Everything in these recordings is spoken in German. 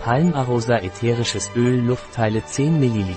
Palmarosa ätherisches Öl Luftteile 10 ml.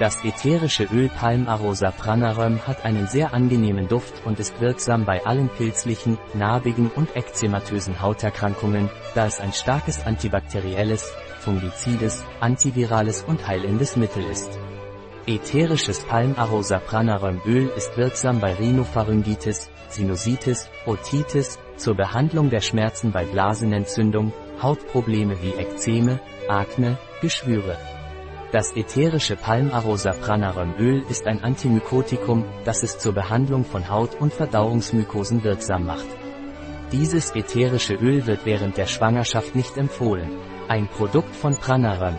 Das ätherische Öl Palmarosa Pranarum hat einen sehr angenehmen Duft und ist wirksam bei allen pilzlichen, narbigen und ekzematösen Hauterkrankungen, da es ein starkes antibakterielles, fungizides, antivirales und heilendes Mittel ist. Ätherisches Palmarosa Pranarum Öl ist wirksam bei Rhinopharyngitis, Sinusitis, Otitis, zur Behandlung der Schmerzen bei Blasenentzündung, Hautprobleme wie Ekzeme, Akne, Geschwüre. Das ätherische Palmarosa Pranarum Öl ist ein Antimykotikum, das es zur Behandlung von Haut- und Verdauungsmykosen wirksam macht. Dieses ätherische Öl wird während der Schwangerschaft nicht empfohlen. Ein Produkt von Pranarum,